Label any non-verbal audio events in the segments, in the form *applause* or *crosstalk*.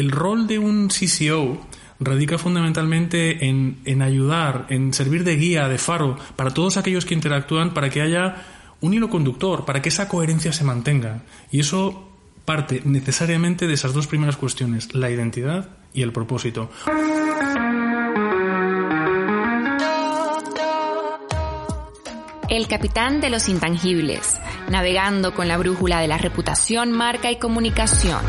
el rol de un CCO radica fundamentalmente en, en ayudar, en servir de guía, de faro para todos aquellos que interactúan para que haya un hilo conductor, para que esa coherencia se mantenga. Y eso parte necesariamente de esas dos primeras cuestiones, la identidad y el propósito. El capitán de los intangibles, navegando con la brújula de la reputación, marca y comunicación.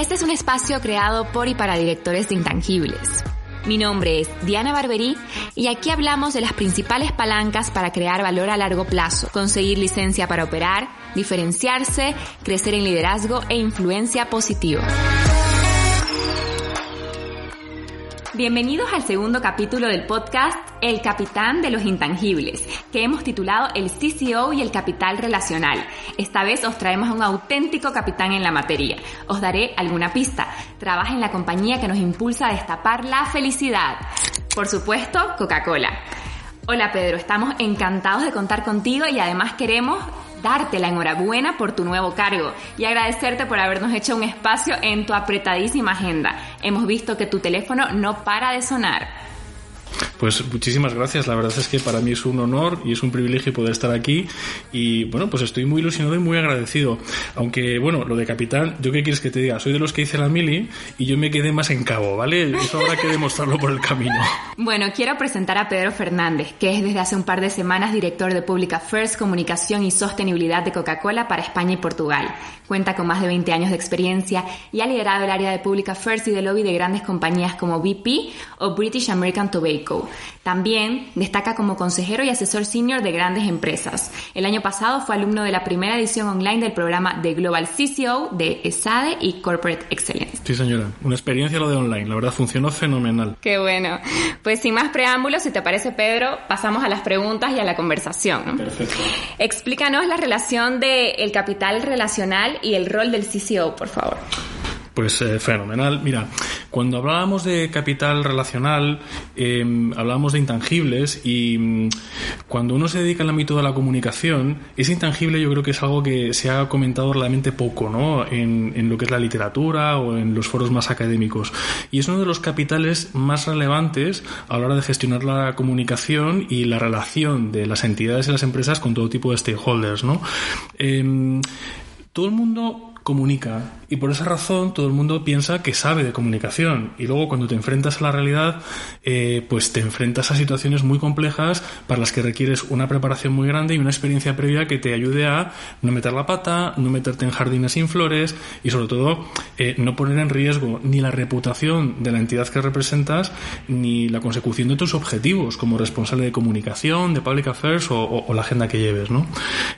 Este es un espacio creado por y para directores de intangibles. Mi nombre es Diana Barberí y aquí hablamos de las principales palancas para crear valor a largo plazo, conseguir licencia para operar, diferenciarse, crecer en liderazgo e influencia positiva. Bienvenidos al segundo capítulo del podcast El Capitán de los Intangibles, que hemos titulado El CCO y el Capital Relacional. Esta vez os traemos a un auténtico capitán en la materia. Os daré alguna pista. Trabaja en la compañía que nos impulsa a destapar la felicidad. Por supuesto, Coca-Cola. Hola Pedro, estamos encantados de contar contigo y además queremos darte la enhorabuena por tu nuevo cargo y agradecerte por habernos hecho un espacio en tu apretadísima agenda. Hemos visto que tu teléfono no para de sonar. Pues muchísimas gracias. La verdad es que para mí es un honor y es un privilegio poder estar aquí. Y bueno, pues estoy muy ilusionado y muy agradecido. Aunque, bueno, lo de capitán, ¿yo qué quieres que te diga? Soy de los que hice la mili y yo me quedé más en cabo, ¿vale? Eso habrá que demostrarlo por el camino. *laughs* Bueno, quiero presentar a Pedro Fernández, que es desde hace un par de semanas director de Public Affairs, Comunicación y Sostenibilidad de Coca-Cola para España y Portugal. Cuenta con más de 20 años de experiencia y ha liderado el área de Public Affairs y de lobby de grandes compañías como BP o British American Tobacco. También destaca como consejero y asesor senior de grandes empresas. El año pasado fue alumno de la primera edición online del programa de Global CCO de ESADE y Corporate Excellence. Sí, señora. Una experiencia lo de online. La verdad funcionó fenomenal. Qué bueno. Pues sin más preámbulos, si te parece, Pedro, pasamos a las preguntas y a la conversación. Perfecto. Explícanos la relación del capital relacional y el rol del CCO, por favor. Pues eh, fenomenal. Mira, cuando hablábamos de capital relacional, eh, hablábamos de intangibles y mm, cuando uno se dedica al ámbito de la comunicación, ese intangible yo creo que es algo que se ha comentado realmente poco, ¿no? En, en lo que es la literatura o en los foros más académicos. Y es uno de los capitales más relevantes a la hora de gestionar la comunicación y la relación de las entidades y las empresas con todo tipo de stakeholders, ¿no? Em, todo el mundo comunica y por esa razón todo el mundo piensa que sabe de comunicación y luego cuando te enfrentas a la realidad eh, pues te enfrentas a situaciones muy complejas para las que requieres una preparación muy grande y una experiencia previa que te ayude a no meter la pata, no meterte en jardines sin flores y sobre todo eh, no poner en riesgo ni la reputación de la entidad que representas ni la consecución de tus objetivos como responsable de comunicación, de public affairs o, la agenda que lleves, ¿no?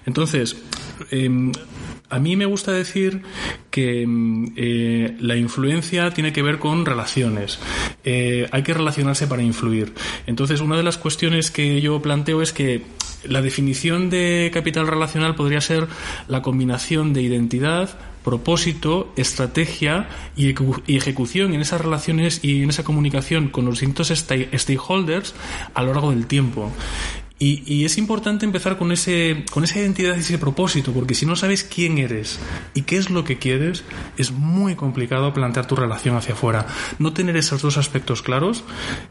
Entonces, eh, a mí me gusta decir que eh, la influencia tiene que ver con relaciones. Eh, hay que relacionarse para influir. Entonces, una de las cuestiones que yo planteo es que la definición de capital relacional podría ser la combinación de identidad, propósito, estrategia y, ejecución en esas relaciones y en esa comunicación con los distintos stakeholders a lo largo del tiempo. Y, y, es importante empezar con, ese, con esa identidad y ese propósito, porque si no sabes quién eres y qué es lo que quieres, es muy complicado plantear tu relación hacia afuera. No tener esos dos aspectos claros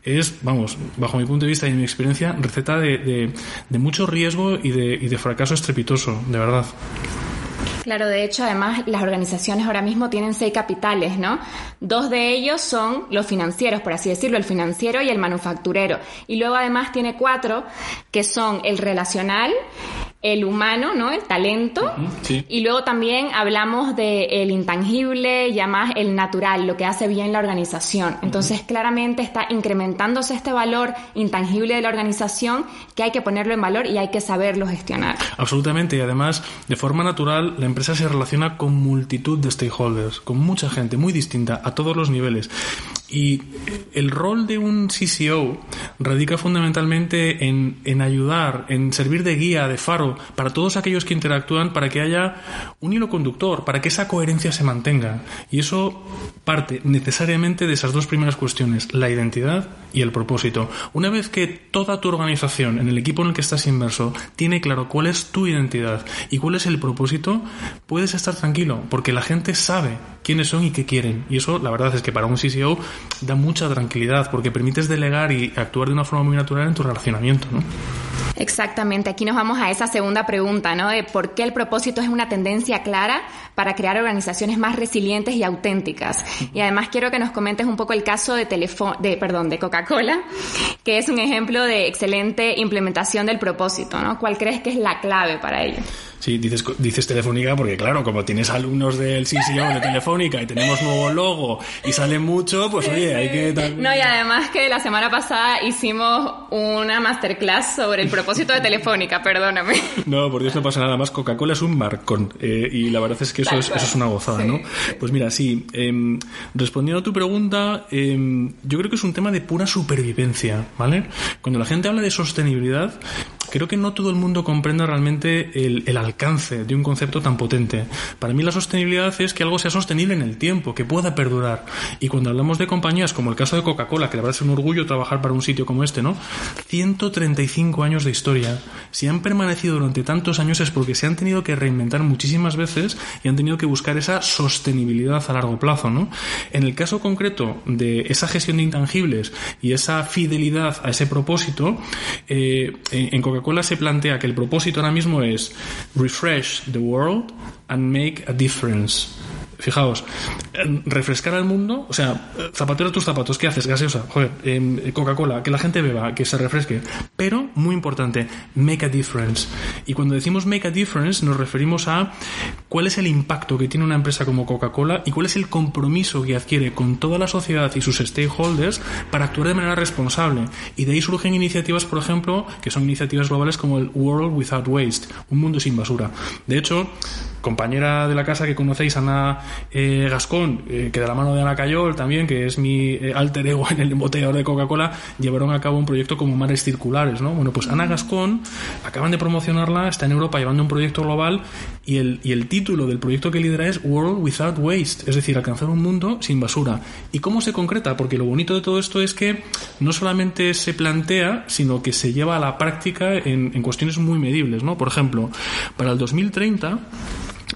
es, vamos, bajo mi punto de vista y mi experiencia, receta de, de, de mucho riesgo y de, y de fracaso estrepitoso, de verdad. Claro, de hecho, además, las organizaciones ahora mismo tienen seis capitales, ¿no? Dos de ellos son los financieros, por así decirlo, el financiero y el manufacturero. Y luego, además, tiene cuatro, que son el relacional, el humano, ¿no? El talento. Uh -huh, sí. Y luego también hablamos de el intangible y además el natural, lo que hace bien la organización. Entonces, uh -huh. claramente está incrementándose este valor intangible de la organización que hay que ponerlo en valor y hay que saberlo gestionar. Absolutamente. Y además, de forma natural, la empresa se relaciona con multitud de stakeholders, con mucha gente muy distinta a todos los niveles. Y el rol de un CCO radica fundamentalmente en, en, ayudar, en servir de guía, de faro, para todos aquellos que interactúan, para que haya un hilo conductor, para que esa coherencia se mantenga. Y eso parte necesariamente de esas dos primeras cuestiones, la identidad y el propósito. Una vez que toda tu organización, en el equipo en el que estás inmerso, tiene claro cuál es tu identidad y cuál es el propósito, puedes estar tranquilo, porque la gente sabe quiénes son y qué quieren. Y eso, la verdad es que para un CCO da mucha tranquilidad porque permites delegar y actuar de una forma muy natural en tu relacionamiento, ¿no? Exactamente, aquí nos vamos a esa segunda pregunta, ¿no? De por qué el propósito es una tendencia clara para crear organizaciones más resilientes y auténticas. Y además quiero que nos comentes un poco el caso de, de, perdón, de Coca-Cola, que es un ejemplo de excelente implementación del propósito, ¿no? ¿Cuál crees que es la clave para ello? Sí, dices, dices Telefónica porque, claro, como tienes alumnos del CCO de Telefónica y tenemos nuevo logo y sale mucho, pues oye, hay que... No, y además que la semana pasada hicimos una masterclass sobre el propósito de Telefónica, perdóname. No, por Dios no pasa nada más. Coca-Cola es un marcón eh, y la verdad es que eso, es, eso es, una gozada, ¿no? Pues mira, sí, em, respondiendo a tu pregunta, em, yo creo que es un tema de pura supervivencia, ¿vale? Cuando la gente habla de sostenibilidad, creo que no todo el mundo comprende realmente el, el, alcance de un concepto tan potente. Para mí la sostenibilidad es que algo sea sostenible en el tiempo, que pueda perdurar. Y cuando hablamos de compañías como el caso de Coca-Cola, que la verdad es un orgullo trabajar para un sitio como este, ¿no? 135 años de historia. Si han permanecido durante tantos años es porque se han tenido que reinventar muchísimas veces y han tenido que buscar esa sostenibilidad a largo plazo, ¿no? En el caso concreto de esa gestión de intangibles y esa fidelidad a ese propósito, eh, en Coca-Cola se plantea que el propósito ahora mismo es refresh the world and make a difference. Fijaos, refrescar al mundo, o sea, zapatero tus zapatos, ¿qué haces? Gaseosa, joder, eh, Coca-Cola, que la gente beba, que se refresque. Pero, muy importante, make a difference. Y cuando decimos make a difference, nos referimos a cuál es el impacto que tiene una empresa como Coca-Cola y cuál es el compromiso que adquiere con toda la sociedad y sus stakeholders para actuar de manera responsable. Y de ahí surgen iniciativas, por ejemplo, que son iniciativas globales como el World Without Waste, un mundo sin basura. De hecho, compañera de la casa que conocéis, Ana eh, Gascón, eh, que de la mano de Ana Cayol también, que es mi eh, alter ego en el embotellador de Coca-Cola, llevaron a cabo un proyecto como Mares Circulares, ¿no? Bueno, pues Ana Gascón, acaban de promocionarla, está en Europa llevando un proyecto global y el, y el título del proyecto que lidera es World Without Waste, es decir, alcanzar un mundo sin basura. ¿Y cómo se concreta? Porque lo bonito de todo esto es que no solamente se plantea, sino que se lleva a la práctica en, en cuestiones muy medibles, ¿no? Por ejemplo, para el 2030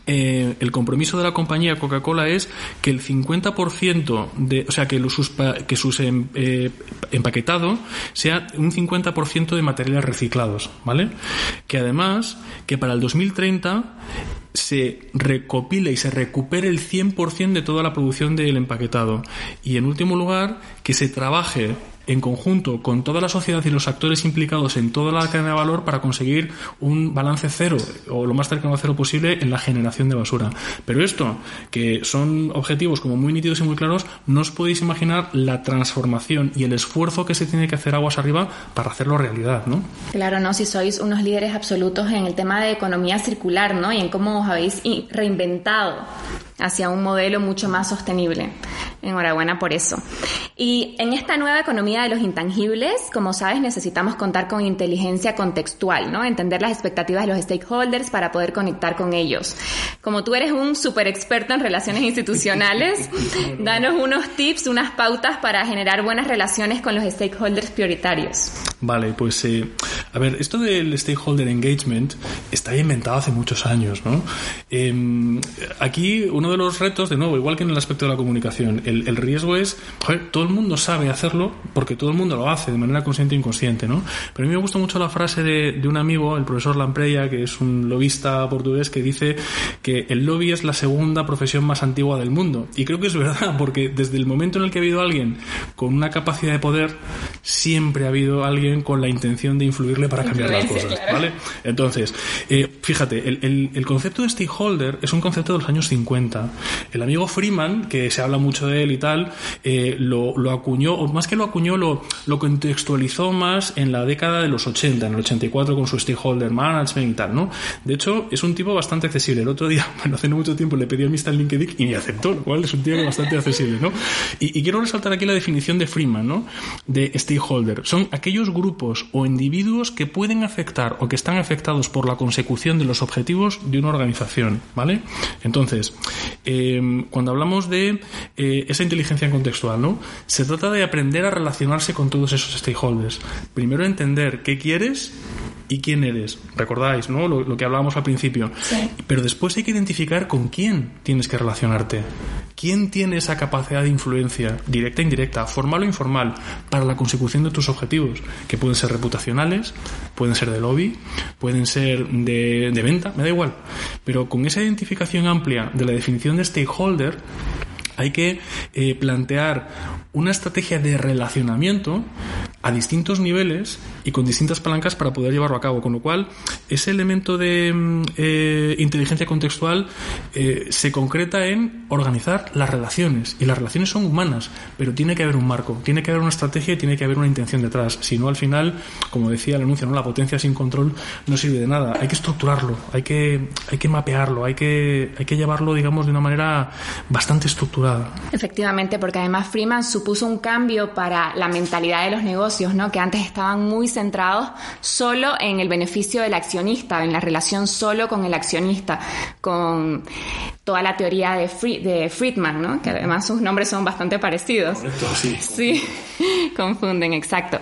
eh, el compromiso de la compañía Coca-Cola es que el 50% de, o sea, que, sus, que em, eh, empaquetado sea un 50% de materiales reciclados, ¿vale? Que además, que para el 2030 se recopile y se recupere el 100% de toda la producción del empaquetado. Y en último lugar, que se trabaje en conjunto con toda la sociedad y los actores implicados en toda la cadena de valor para conseguir un balance cero o lo más cercano a cero posible en la generación de basura. Pero esto, que son objetivos como muy nítidos y muy claros, no os podéis imaginar la transformación y el esfuerzo que se tiene que hacer aguas arriba para hacerlo realidad, ¿no? Claro, no, si sois unos líderes absolutos en el tema de economía circular, ¿no? Y en cómo os habéis reinventado hacia un modelo mucho más sostenible. Enhorabuena por eso. Y en esta nueva economía de los intangibles, como sabes, necesitamos contar con inteligencia contextual, ¿no? Entender las expectativas de los stakeholders para poder conectar con ellos. Como tú eres un súper experto en relaciones institucionales, *laughs* danos unos tips, unas pautas para generar buenas relaciones con los stakeholders prioritarios. Vale, pues eh, a ver, esto del stakeholder engagement está inventado hace muchos años, ¿no? Em, aquí uno de los retos, de nuevo, igual que en el aspecto de la comunicación, el, el riesgo es, joder, todo el mundo sabe hacerlo porque todo el mundo lo hace de manera consciente e inconsciente, ¿no? Pero a mí me gusta mucho la frase de, de un amigo, el profesor Lampreya, que es un lobista portugués, que dice que el lobby es la segunda profesión más antigua del mundo. Y creo que es verdad, porque desde el momento en el que ha habido alguien con una capacidad de poder, siempre ha habido alguien con la intención de influirle para cambiar las cosas, ¿vale? Entonces, eh, fíjate, el, el, el concepto de stakeholder es un concepto de los años 50. El amigo Freeman, que se habla mucho de él y tal, eh, lo, lo, acuñó, o más que lo acuñó, lo, lo, contextualizó más en la década de los 80, en el 84 con su stakeholder management y tal, ¿no? De hecho, es un tipo bastante accesible. El otro día, *laughs* bueno, hace no mucho tiempo le pedí a amistad en LinkedIn y me aceptó, lo cual es un tío bastante accesible, ¿no? Y, y quiero resaltar aquí la definición de Freeman, ¿no? De stakeholder. Son aquellos grupos o individuos que pueden afectar o que están afectados por la consecución de los objetivos de una organización, ¿vale? Entonces, eh, cuando hablamos de eh, esa inteligencia contextual, ¿no? Se trata de aprender a relacionarse con todos esos stakeholders. Primero entender qué quieres y quién eres. Recordáis, ¿no? Lo, lo que hablábamos al principio. Sí. Pero después hay que identificar con quién tienes que relacionarte. quién tiene esa capacidad de influencia, directa e indirecta, formal o informal, para la consecución de tus objetivos, que pueden ser reputacionales, pueden ser de lobby, pueden ser de, de venta, me da igual. Pero con esa identificación amplia de la definición de stakeholder, hay que eh, plantear una estrategia de relacionamiento a distintos niveles y con distintas palancas para poder llevarlo a cabo. Con lo cual, ese elemento de mm, eh, inteligencia contextual eh, se concreta en organizar las relaciones. Y las relaciones son humanas, pero tiene que haber un marco, tiene que haber una estrategia y tiene que haber una intención detrás. Si no, al final, como decía el anuncio, ¿no? la potencia sin control no sirve de nada. Hay que estructurarlo, hay que, hay que mapearlo, hay que, hay que llevarlo, digamos, de una manera bastante estructurada Efectivamente, porque además Freeman supuso un cambio para la mentalidad de los negocios, ¿no? Que antes estaban muy centrados solo en el beneficio del accionista, en la relación solo con el accionista, con toda la teoría de, de Friedman, ¿no? Que además sus nombres son bastante parecidos. sí. Sí, *laughs* confunden, exacto.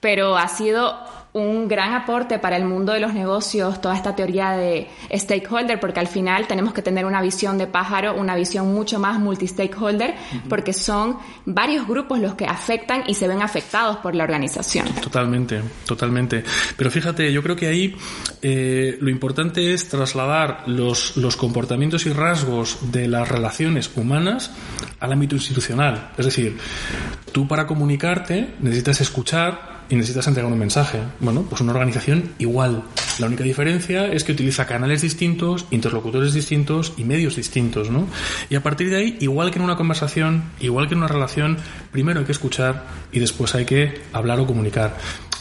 Pero ha sido un gran aporte para el mundo de los negocios toda esta teoría de stakeholder, porque al final tenemos que tener una visión de pájaro, una visión mucho más multi-stakeholder, porque son varios grupos los que afectan y se ven afectados por la organización. Totalmente, totalmente. Pero fíjate, yo creo que ahí eh, lo importante es trasladar los, los comportamientos y rasgos de las relaciones humanas al ámbito institucional. Es decir, tú para comunicarte necesitas escuchar, y necesitas entregar un mensaje. Bueno, pues una organización igual. La única diferencia es que utiliza canales distintos, interlocutores distintos y medios distintos, ¿no? Y a partir de ahí, igual que en una conversación, igual que en una relación, primero hay que escuchar y después hay que hablar o comunicar.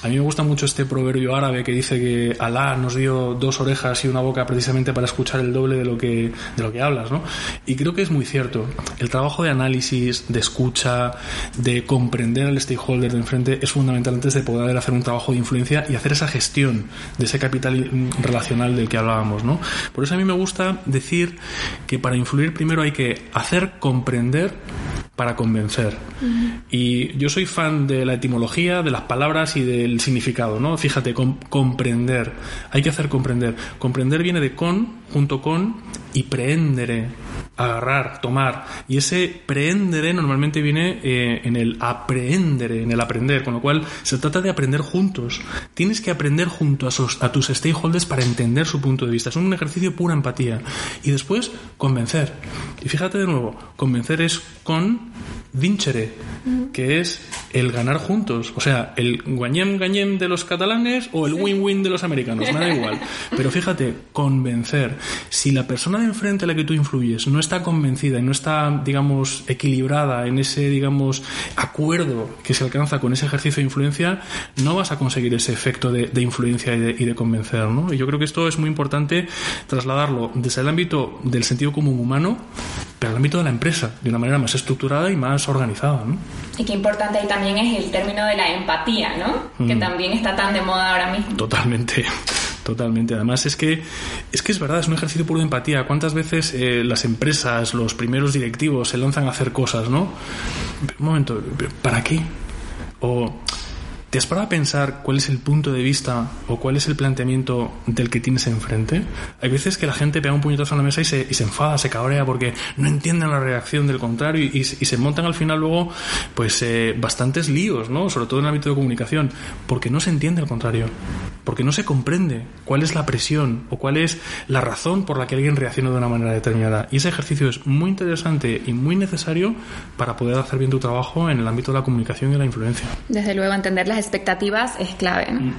A mí me gusta mucho este proverbio árabe que dice que Alá nos dio dos orejas y una boca precisamente para escuchar el doble de lo que, de lo que hablas, ¿no? Y creo que es muy cierto. El trabajo de análisis, de escucha, de comprender al stakeholder de enfrente es fundamental antes de poder hacer un trabajo de influencia y hacer esa gestión de ese capital relacional del que hablábamos, ¿no? Por eso a mí me gusta decir que para influir primero hay que hacer comprender para convencer. Y yo soy fan de la etimología, de las palabras y del significado, ¿no? Fíjate, comprender. Hay que hacer comprender. Comprender viene de con, junto con, y preendere, agarrar, tomar. Y ese preendere normalmente viene eh, en el aprendere, en el aprender, con lo cual se trata de aprender juntos. Tienes que aprender junto a, a tus stakeholders para entender su punto de vista. Es un ejercicio pura empatía. Y después, convencer. Y fíjate de nuevo, convencer es con vincere, que es el ganar juntos. O sea, el guañem gañem de los catalanes o el win-win de los americanos, me da igual. Pero fíjate, convencer. Si la persona de enfrente a la que tú influyes no está convencida y no está, digamos, equilibrada en ese, digamos, acuerdo que se alcanza con ese ejercicio de influencia, no vas a conseguir ese efecto de, influencia y de, y de, convencer, ¿no? Y yo creo que esto es muy importante trasladarlo desde el ámbito del sentido común humano, pero al ámbito de la empresa, de una manera más estructurada y más organizada, ¿no? Y qué importante ahí también es el término de la empatía, ¿no? Que mm. también está tan de moda ahora mismo. Totalmente. Totalmente. Además es que es que es verdad, es un ejercicio puro de empatía. ¿Cuántas veces eh, las empresas, los primeros directivos se lanzan a hacer cosas, no? Un momento, ¿para qué? O ¿Te has parado a pensar cuál es el punto de vista o cuál es el planteamiento del que tienes enfrente? Hay veces que la gente pega un puñetazo en la mesa y se, y se enfada, se cabrea porque no entienden la reacción del contrario y, se montan al final luego pues eh, bastantes líos, ¿no? Sobre todo en el ámbito de comunicación, porque no se entiende el contrario, porque no se comprende cuál es la presión o cuál es la razón por la que alguien reacciona de una manera determinada. Y ese ejercicio es muy interesante y muy necesario para poder hacer bien tu trabajo en el ámbito de la comunicación y la influencia. Desde luego, entender las expectativas es clave. Mm,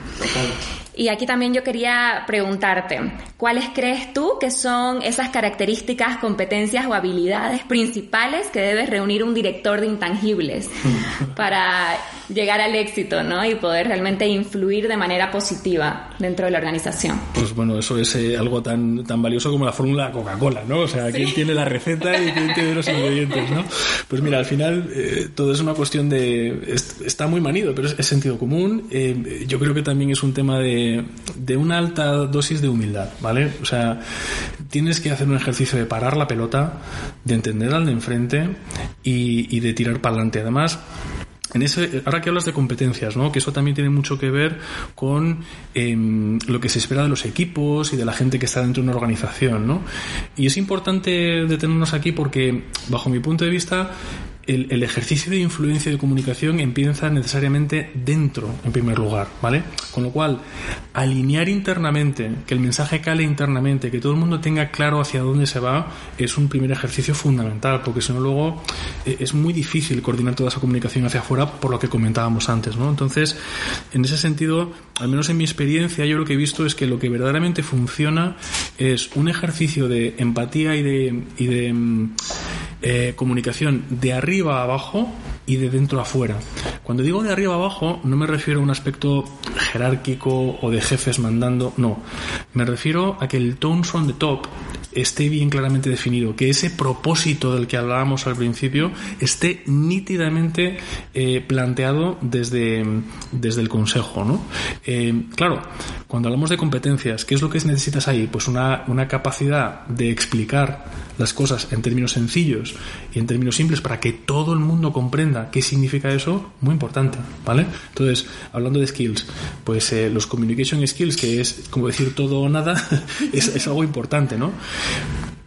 y aquí también yo quería preguntarte, ¿cuáles crees tú que son esas características, competencias o habilidades principales que debe reunir un director de intangibles *laughs* para llegar al éxito, ¿no? Y poder realmente influir de manera positiva dentro de la organización. Pues bueno, eso es eh, algo tan, tan valioso como la fórmula Coca-Cola, ¿no? O sea, quién tiene la receta y quién tiene los ingredientes, ¿no? Pues mira, al final eh, todo es una cuestión de... está muy manido, pero es, sentido común. Eh, yo creo que también es un tema de de, una alta dosis de humildad, ¿vale? O sea, tienes que hacer un ejercicio de parar la pelota, de entender al de enfrente y, de tirar para adelante. Además, en ese, ahora que hablas de competencias, ¿no? que eso también tiene mucho que ver con em, lo que se espera de los equipos y de la gente que está dentro de una organización. ¿no? Y es importante detenernos aquí porque, bajo mi punto de vista, el, ejercicio de influencia y de comunicación empieza necesariamente dentro, en primer lugar, ¿vale? Con lo cual, alinear internamente, que el mensaje cale internamente, que todo el mundo tenga claro hacia dónde se va, es un primer ejercicio fundamental, porque si no luego eh, es muy difícil coordinar toda esa comunicación hacia afuera por lo que comentábamos antes, ¿no? Entonces, en ese sentido, al menos en mi experiencia, yo lo que he visto es que lo que verdaderamente funciona es un ejercicio de empatía y de, y de mm, eh, comunicación de arriba a abajo y de dentro a afuera. Cuando digo de arriba a abajo, no me refiero a un aspecto jerárquico o de jefes mandando, no. Me refiero a que el tone from the top esté bien claramente definido, que ese propósito del que hablábamos al principio esté nítidamente eh, planteado desde, desde el consejo. ¿no? Eh, claro, cuando hablamos de competencias, ¿qué es lo que necesitas ahí? Pues una, una capacidad de explicar las cosas en términos sencillos y en términos simples para que todo el mundo comprenda qué significa eso, muy importante, ¿vale? Entonces, hablando de skills, pues eh, los communication skills, que es como decir todo o nada, *laughs* es, es algo importante, ¿no?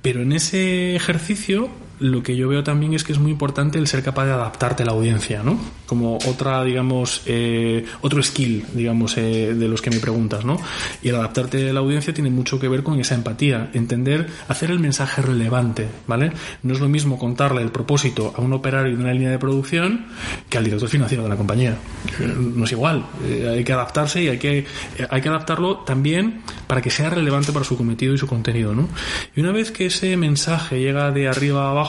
Pero en ese ejercicio lo que yo veo también es que es muy importante el ser capaz de adaptarte a la audiencia, ¿no? Como otra, digamos, eh, otro skill, digamos, eh, de los que me preguntas, ¿no? Y el adaptarte a la audiencia tiene mucho que ver con esa empatía, entender, hacer el mensaje relevante, ¿vale? No es lo mismo contarle el propósito a un operario de una línea de producción que al director financiero de la compañía. No es igual, eh, hay que adaptarse y hay que, hay que adaptarlo también para que sea relevante para su cometido y su contenido, ¿no? Y una vez que ese mensaje llega de arriba a abajo,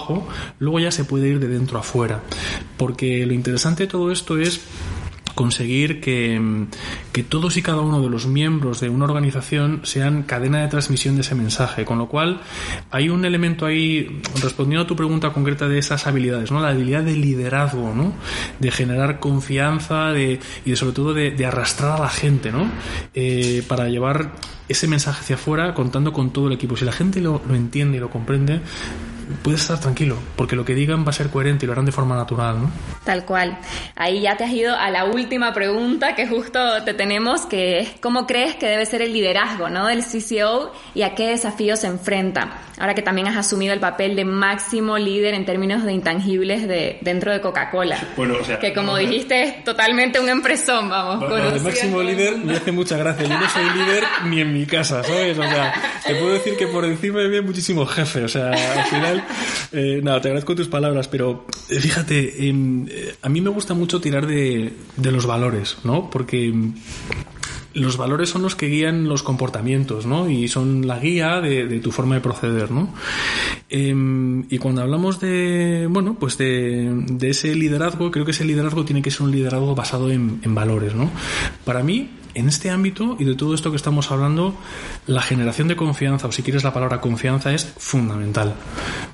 luego ya se puede ir de dentro a fuera. Porque lo interesante de todo esto es conseguir que, que, todos y cada uno de los miembros de una organización sean cadena de transmisión de ese mensaje. Con lo cual, hay un elemento ahí, respondiendo a tu pregunta concreta de esas habilidades, ¿no? La habilidad de liderazgo, ¿no? De generar confianza de, y de, sobre todo de, arrastrar a la gente, ¿no? Eh, para llevar ese mensaje hacia afuera contando con todo el equipo. Si la gente lo entiende y lo comprende, puedes estar tranquilo, porque lo que digan va a ser coherente y lo harán de forma natural, ¿no? Tal cual. Ahí ya te has ido a la última pregunta que justo te tenemos, que es ¿cómo crees que debe ser el liderazgo, ¿no? del CCO y a qué desafíos se enfrenta? Ahora que también has asumido el papel de máximo líder en términos de intangibles de, dentro de Coca-Cola. Bueno, o sea, que como dijiste es totalmente un empresón, vamos. Bueno, de máximo líder me hace mucha gracia. Yo no soy líder ni en mi casa, ¿sabes? O sea, te puedo decir que por encima de mí hay muchísimos jefes. O sea, al final *laughs* eh, nada, te agradezco tus palabras, pero eh, fíjate, em, eh, a mí me gusta mucho tirar de, los valores, ¿no? Porque em, los valores son los que guían los comportamientos, ¿no? Y son la guía de, tu forma de proceder, ¿no? Eh, y cuando hablamos de, bueno, pues de, de, ese liderazgo, creo que ese liderazgo tiene que ser un liderazgo basado en, en valores, ¿no? Para mí, en este ámbito y de todo esto que estamos hablando, la generación de confianza, o si quieres la palabra confianza, es fundamental.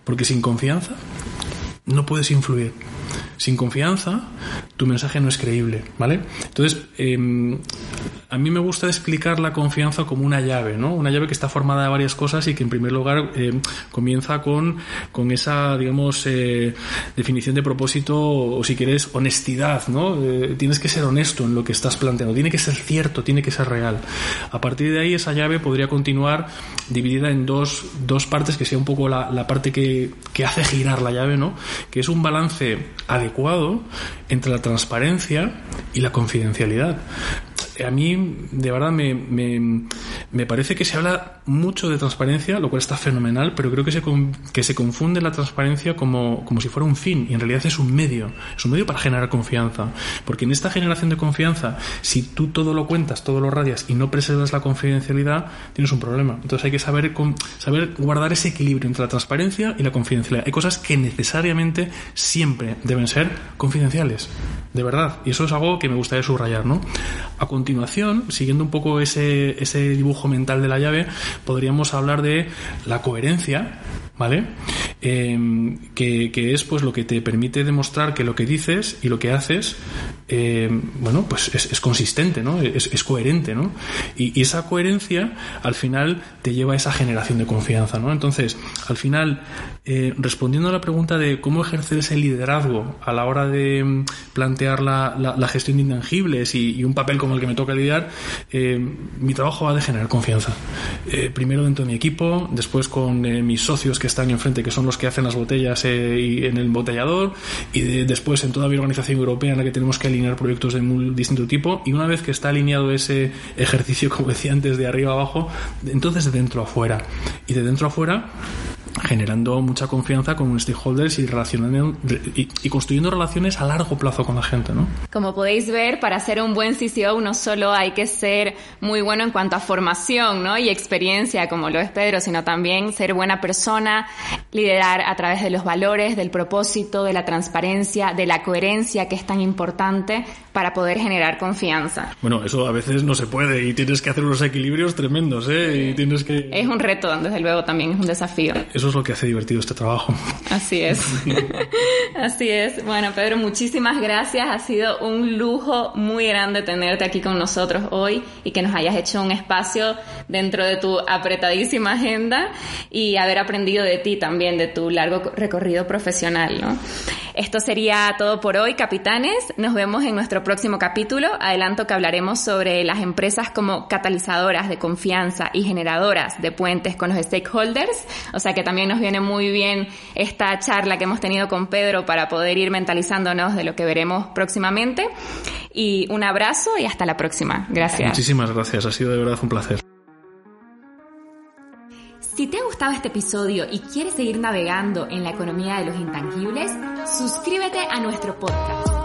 Porque sin confianza no puedes influir. Sin confianza, tu mensaje no es creíble, ¿vale? Entonces, eh, a mí me gusta explicar la confianza como una llave, ¿no? Una llave que está formada de varias cosas y que en primer lugar eh, comienza con, con esa, digamos, eh, definición de propósito o si quieres honestidad, ¿no? Eh, tienes que ser honesto en lo que estás planteando, tiene que ser cierto, tiene que ser real. A partir de ahí esa llave podría continuar dividida en dos, dos partes que sea un poco la, la parte que, que hace girar la llave, ¿no? Que es un balance adecuado entre la transparencia y la confidencialidad a mí de verdad me, me, me, parece que se habla mucho de transparencia, lo cual está fenomenal, pero creo que se, que se confunde la transparencia como, como si fuera un fin y en realidad es un medio, es un medio para generar confianza. Porque en esta generación de confianza, si tú todo lo cuentas, todo lo radias y no preservas la confidencialidad, tienes un problema. Entonces hay que saber, saber guardar ese equilibrio entre la transparencia y la confidencialidad. Hay cosas que necesariamente siempre deben ser confidenciales, de verdad. Y eso es algo que me gustaría subrayar, ¿no? A continuación, siguiendo un poco ese, ese dibujo mental de la llave, podríamos hablar de la coherencia, ¿vale? em, que, es pues lo que te permite demostrar que lo que dices y lo que haces, em, bueno, pues es, consistente, ¿no? Es, coherente, ¿no? Y, esa coherencia al final te lleva a esa generación de confianza, ¿no? Entonces, al final, eh, respondiendo a la pregunta de cómo ejercer ese liderazgo a la hora de em, plantear la, gestión de intangibles y, un papel como el que me toca lidiar, mi trabajo va a generar confianza. Eh, primero dentro de mi equipo, después con eh, mis socios que están enfrente, que son los que hacen las botellas eh, en el botellador, y después en toda mi organización europea en la que tenemos que alinear proyectos de muy distinto tipo. Y una vez que está alineado ese ejercicio, *laughs* como decía antes, de arriba abajo, entonces de dentro a afuera. Y de dentro a afuera generando mucha confianza con stakeholders y, relacionando, y, y, construyendo relaciones a largo plazo con la gente, ¿no? Como podéis ver, para ser un buen CCO no solo hay que ser muy bueno en cuanto a formación ¿no? y experiencia, como lo es Pedro, sino también ser buena persona, liderar a través de los valores, del propósito, de la transparencia, de la coherencia, que es tan importante para poder generar confianza. Bueno, eso a veces no se puede y tienes que hacer unos equilibrios tremendos, ¿eh? Y tienes que... Es un reto, desde luego, también es un desafío. Eso es lo que hace divertido este trabajo. *laughs* Así es. *laughs* Así es. Bueno, Pedro, muchísimas gracias. Ha sido un lujo muy grande tenerte aquí con nosotros hoy y que nos hayas hecho un espacio dentro de tu apretadísima agenda y haber aprendido de ti también, de tu largo recorrido profesional, ¿no? Esto sería todo por hoy, capitanes. Nos vemos en nuestro próximo capítulo. Adelanto que hablaremos sobre las empresas como catalizadoras de confianza y generadoras de puentes con los stakeholders. O sea que también nos viene muy bien esta charla que hemos tenido con Pedro para poder ir mentalizándonos de lo que veremos próximamente. Y un abrazo y hasta la próxima. Gracias. Muchísimas gracias. Ha sido de verdad un placer. Si te ha gustado este episodio y quieres seguir navegando en la economía de los intangibles, suscríbete a nuestro podcast